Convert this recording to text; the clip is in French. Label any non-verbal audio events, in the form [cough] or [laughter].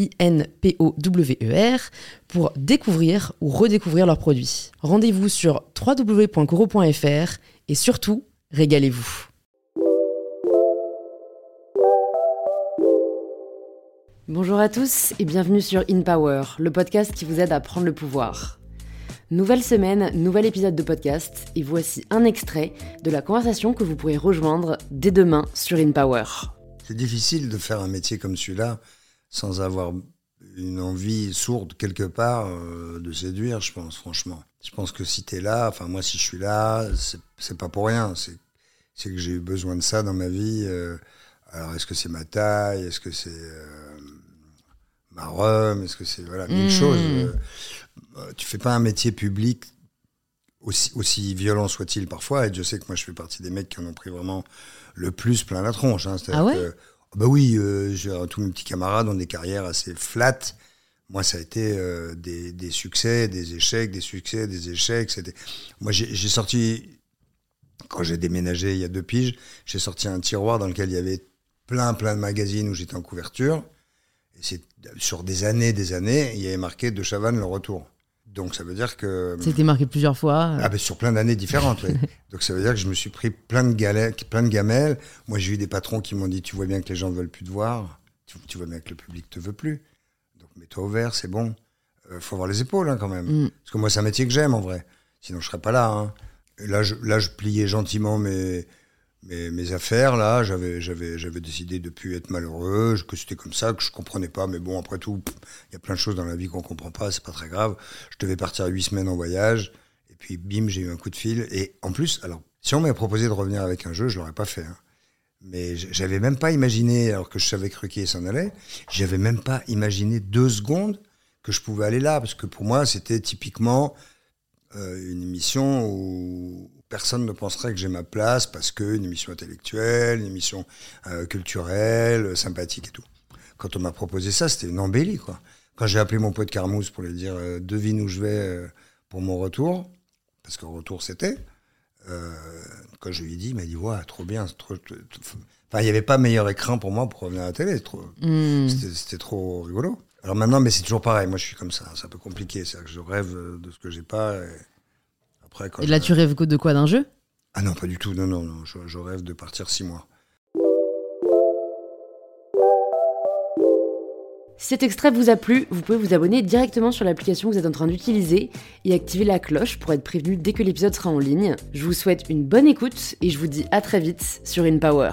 I-N-P-O-W-E-R, pour découvrir ou redécouvrir leurs produits. Rendez-vous sur www.coro.fr et surtout, régalez-vous. Bonjour à tous et bienvenue sur In Power, le podcast qui vous aide à prendre le pouvoir. Nouvelle semaine, nouvel épisode de podcast et voici un extrait de la conversation que vous pourrez rejoindre dès demain sur In Power. C'est difficile de faire un métier comme celui-là sans avoir une envie sourde quelque part euh, de séduire, je pense, franchement. Je pense que si tu es là, enfin moi si je suis là, c'est pas pour rien. C'est que j'ai eu besoin de ça dans ma vie. Euh. alors est-ce que c'est ma taille Est-ce que c'est euh, ma rhum Est-ce que c'est voilà mille mmh. choses Tu fais pas un métier public aussi, aussi violent soit-il parfois. Et je sais que moi je fais partie des mecs qui en ont pris vraiment le plus plein la tronche. Hein. Ah ouais? Bah oui, euh, tous mes petits camarades ont des carrières assez flattes. Moi, ça a été euh, des, des, succès, des échecs, des succès, des échecs. C'était... Moi, j'ai, sorti, quand j'ai déménagé il y a deux piges, j'ai sorti un tiroir dans lequel il y avait plein, plein de magazines où j'étais en couverture. Et c'est, sur des années, des années, il y avait marqué De Chavannes, le retour. Donc ça veut dire que. C'était marqué plusieurs fois. Ah ben sur plein d'années différentes, oui. [laughs] Donc ça veut dire que je me suis pris plein de galères, plein de gamelles. Moi j'ai eu des patrons qui m'ont dit tu vois bien que les gens ne veulent plus te voir, tu, vois bien que le public te veut plus. Donc mets-toi au vert, c'est bon. Euh, faut avoir les épaules hein, quand même. Mm. Parce que moi c'est un métier que j'aime en vrai. Sinon je serais pas là. Hein. Là je, là je pliais gentiment mes mes, mes affaires là, j'avais j'avais j'avais décidé de plus être malheureux, que c'était comme ça, que je comprenais pas. Mais bon, après tout, il y a plein de choses dans la vie qu'on comprend pas, c'est pas très grave. Je devais partir huit semaines en voyage, et puis bim, j'ai eu un coup de fil. Et en plus, alors si on m'avait proposé de revenir avec un jeu, je l'aurais pas fait. Hein. Mais j'avais même pas imaginé, alors que je savais que Ruquier s'en allait, j'avais même pas imaginé deux secondes que je pouvais aller là, parce que pour moi, c'était typiquement euh, une émission où personne ne penserait que j'ai ma place parce que une émission intellectuelle, une émission euh, culturelle, sympathique et tout. Quand on m'a proposé ça, c'était une embellie, quoi. Quand j'ai appelé mon pote Carmousse pour lui dire euh, devine où je vais euh, pour mon retour, parce que retour c'était, quand je lui ai dit, il m'a dit ouais, trop bien, trop, Enfin, il n'y avait pas meilleur écran pour moi pour revenir à la télé. Hmm. C'était trop rigolo. Alors maintenant, mais c'est toujours pareil. Moi, je suis comme ça. C'est un peu compliqué. C'est que je rêve de ce que j'ai pas. Et et là, tu rêves de quoi D'un jeu? Ah non, pas du tout. Non, non, non. Je, rêve de partir six mois. Si cet extrait vous a plu, vous pouvez vous abonner directement sur l'application que vous êtes en train d'utiliser et activer la cloche pour être prévenu dès que l'épisode sera en ligne. Je vous souhaite une bonne écoute et je vous dis à très vite sur InPower.